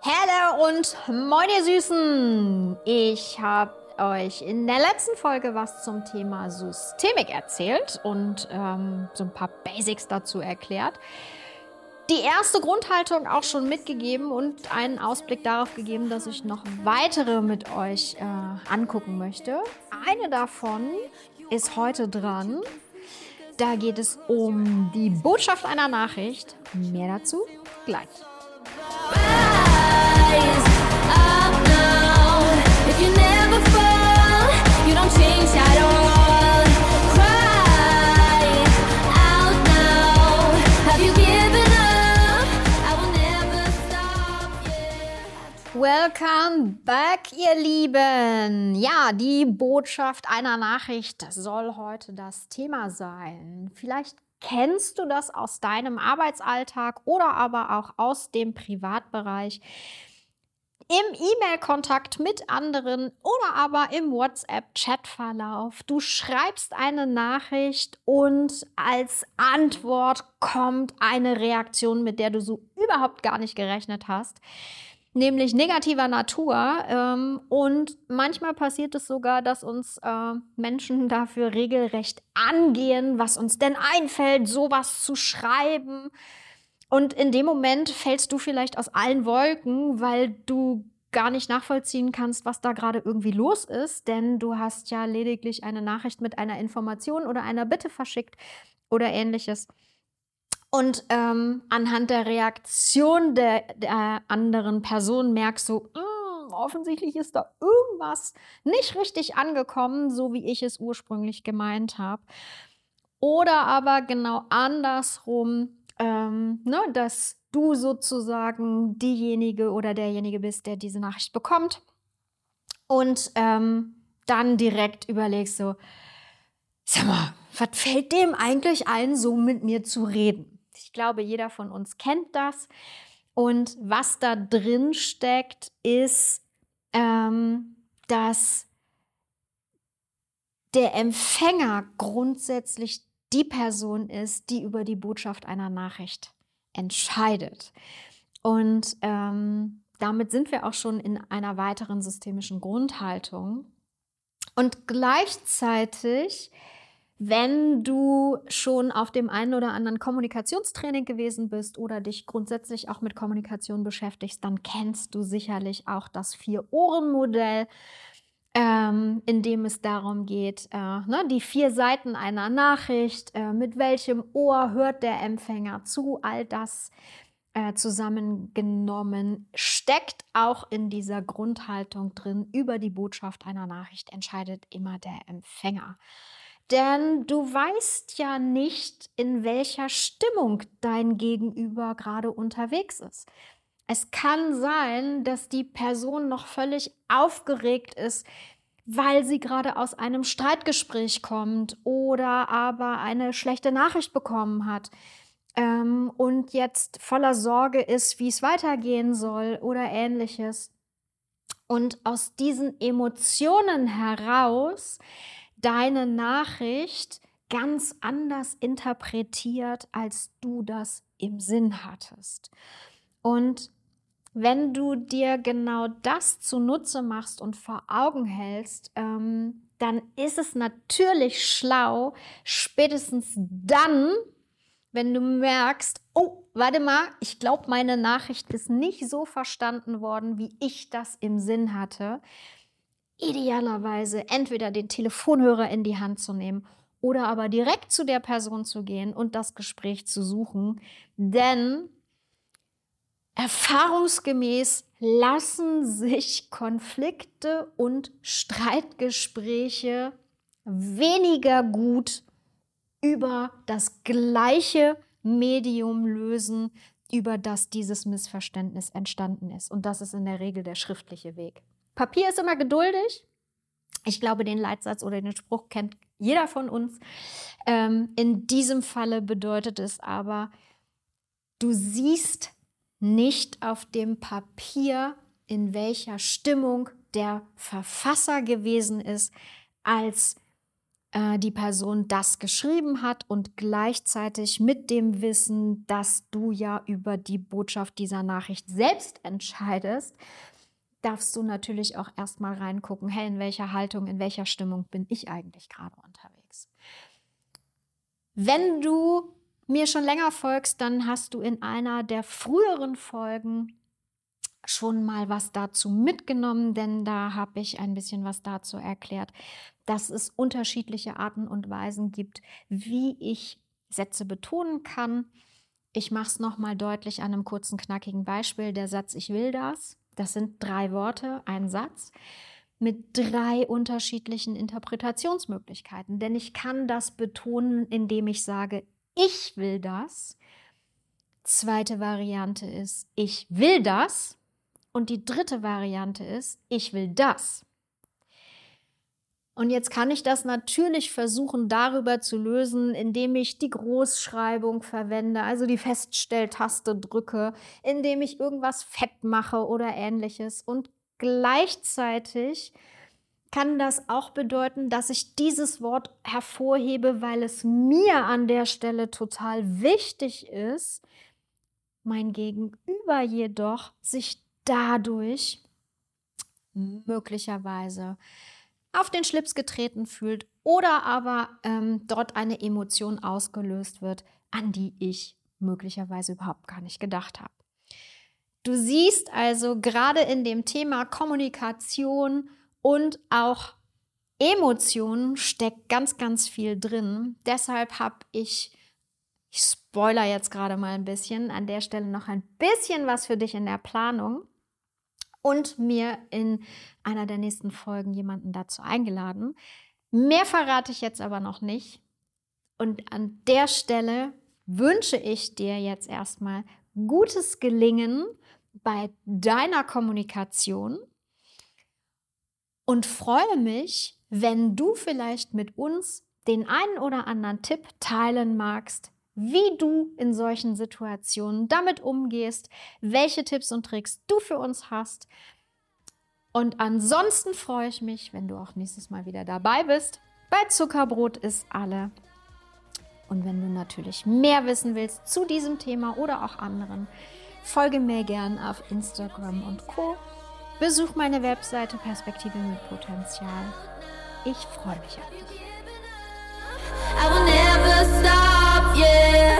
Hallo und moin ihr Süßen! Ich habe euch in der letzten Folge was zum Thema Systemik erzählt und ähm, so ein paar Basics dazu erklärt. Die erste Grundhaltung auch schon mitgegeben und einen Ausblick darauf gegeben, dass ich noch weitere mit euch äh, angucken möchte. Eine davon ist heute dran. Da geht es um die Botschaft einer Nachricht. Mehr dazu gleich. Welcome back, ihr Lieben. Ja, die Botschaft einer Nachricht soll heute das Thema sein. Vielleicht kennst du das aus deinem Arbeitsalltag oder aber auch aus dem Privatbereich im E-Mail-Kontakt mit anderen oder aber im WhatsApp-Chat-Verlauf. Du schreibst eine Nachricht und als Antwort kommt eine Reaktion, mit der du so überhaupt gar nicht gerechnet hast nämlich negativer Natur. Ähm, und manchmal passiert es sogar, dass uns äh, Menschen dafür regelrecht angehen, was uns denn einfällt, sowas zu schreiben. Und in dem Moment fällst du vielleicht aus allen Wolken, weil du gar nicht nachvollziehen kannst, was da gerade irgendwie los ist, denn du hast ja lediglich eine Nachricht mit einer Information oder einer Bitte verschickt oder ähnliches. Und ähm, anhand der Reaktion der, der anderen Person merkst du, hm, offensichtlich ist da irgendwas nicht richtig angekommen, so wie ich es ursprünglich gemeint habe. Oder aber genau andersrum, ähm, ne, dass du sozusagen diejenige oder derjenige bist, der diese Nachricht bekommt und ähm, dann direkt überlegst so, sag mal, was fällt dem eigentlich ein, so mit mir zu reden? Ich glaube, jeder von uns kennt das. Und was da drin steckt, ist, ähm, dass der Empfänger grundsätzlich die Person ist, die über die Botschaft einer Nachricht entscheidet. Und ähm, damit sind wir auch schon in einer weiteren systemischen Grundhaltung. Und gleichzeitig wenn du schon auf dem einen oder anderen Kommunikationstraining gewesen bist oder dich grundsätzlich auch mit Kommunikation beschäftigst, dann kennst du sicherlich auch das Vier-Ohren-Modell, ähm, in dem es darum geht, äh, ne, die vier Seiten einer Nachricht, äh, mit welchem Ohr hört der Empfänger zu, all das äh, zusammengenommen steckt auch in dieser Grundhaltung drin. Über die Botschaft einer Nachricht entscheidet immer der Empfänger. Denn du weißt ja nicht, in welcher Stimmung dein Gegenüber gerade unterwegs ist. Es kann sein, dass die Person noch völlig aufgeregt ist, weil sie gerade aus einem Streitgespräch kommt oder aber eine schlechte Nachricht bekommen hat ähm, und jetzt voller Sorge ist, wie es weitergehen soll oder ähnliches. Und aus diesen Emotionen heraus deine Nachricht ganz anders interpretiert, als du das im Sinn hattest. Und wenn du dir genau das zunutze machst und vor Augen hältst, ähm, dann ist es natürlich schlau, spätestens dann, wenn du merkst, oh, warte mal, ich glaube, meine Nachricht ist nicht so verstanden worden, wie ich das im Sinn hatte, idealerweise entweder den Telefonhörer in die Hand zu nehmen oder aber direkt zu der Person zu gehen und das Gespräch zu suchen. Denn erfahrungsgemäß lassen sich Konflikte und Streitgespräche weniger gut über das gleiche Medium lösen, über das dieses Missverständnis entstanden ist. Und das ist in der Regel der schriftliche Weg. Papier ist immer geduldig. Ich glaube, den Leitsatz oder den Spruch kennt jeder von uns. Ähm, in diesem Falle bedeutet es aber, du siehst nicht auf dem Papier, in welcher Stimmung der Verfasser gewesen ist, als äh, die Person das geschrieben hat und gleichzeitig mit dem Wissen, dass du ja über die Botschaft dieser Nachricht selbst entscheidest, darfst du natürlich auch erstmal reingucken, hey, in welcher Haltung, in welcher Stimmung bin ich eigentlich gerade unterwegs. Wenn du mir schon länger folgst, dann hast du in einer der früheren Folgen schon mal was dazu mitgenommen, denn da habe ich ein bisschen was dazu erklärt, dass es unterschiedliche Arten und Weisen gibt, wie ich Sätze betonen kann. Ich mache es nochmal deutlich an einem kurzen, knackigen Beispiel. Der Satz Ich will das, das sind drei Worte, ein Satz mit drei unterschiedlichen Interpretationsmöglichkeiten. Denn ich kann das betonen, indem ich sage, ich will das. Zweite Variante ist, ich will das. Und die dritte Variante ist, ich will das. Und jetzt kann ich das natürlich versuchen darüber zu lösen, indem ich die Großschreibung verwende, also die Feststelltaste drücke, indem ich irgendwas fett mache oder ähnliches. Und gleichzeitig kann das auch bedeuten, dass ich dieses Wort hervorhebe, weil es mir an der Stelle total wichtig ist, mein Gegenüber jedoch sich dadurch möglicherweise auf den Schlips getreten fühlt oder aber ähm, dort eine Emotion ausgelöst wird, an die ich möglicherweise überhaupt gar nicht gedacht habe. Du siehst also gerade in dem Thema Kommunikation und auch Emotionen steckt ganz, ganz viel drin. Deshalb habe ich, ich spoiler jetzt gerade mal ein bisschen, an der Stelle noch ein bisschen was für dich in der Planung und mir in einer der nächsten Folgen jemanden dazu eingeladen. Mehr verrate ich jetzt aber noch nicht. Und an der Stelle wünsche ich dir jetzt erstmal gutes Gelingen bei deiner Kommunikation und freue mich, wenn du vielleicht mit uns den einen oder anderen Tipp teilen magst, wie du in solchen Situationen damit umgehst, welche Tipps und Tricks du für uns hast. Und ansonsten freue ich mich, wenn du auch nächstes Mal wieder dabei bist. Bei Zuckerbrot ist alle. Und wenn du natürlich mehr wissen willst zu diesem Thema oder auch anderen, folge mir gern auf Instagram und Co. Besuch meine Webseite Perspektive mit Potenzial. Ich freue mich auf dich. yeah.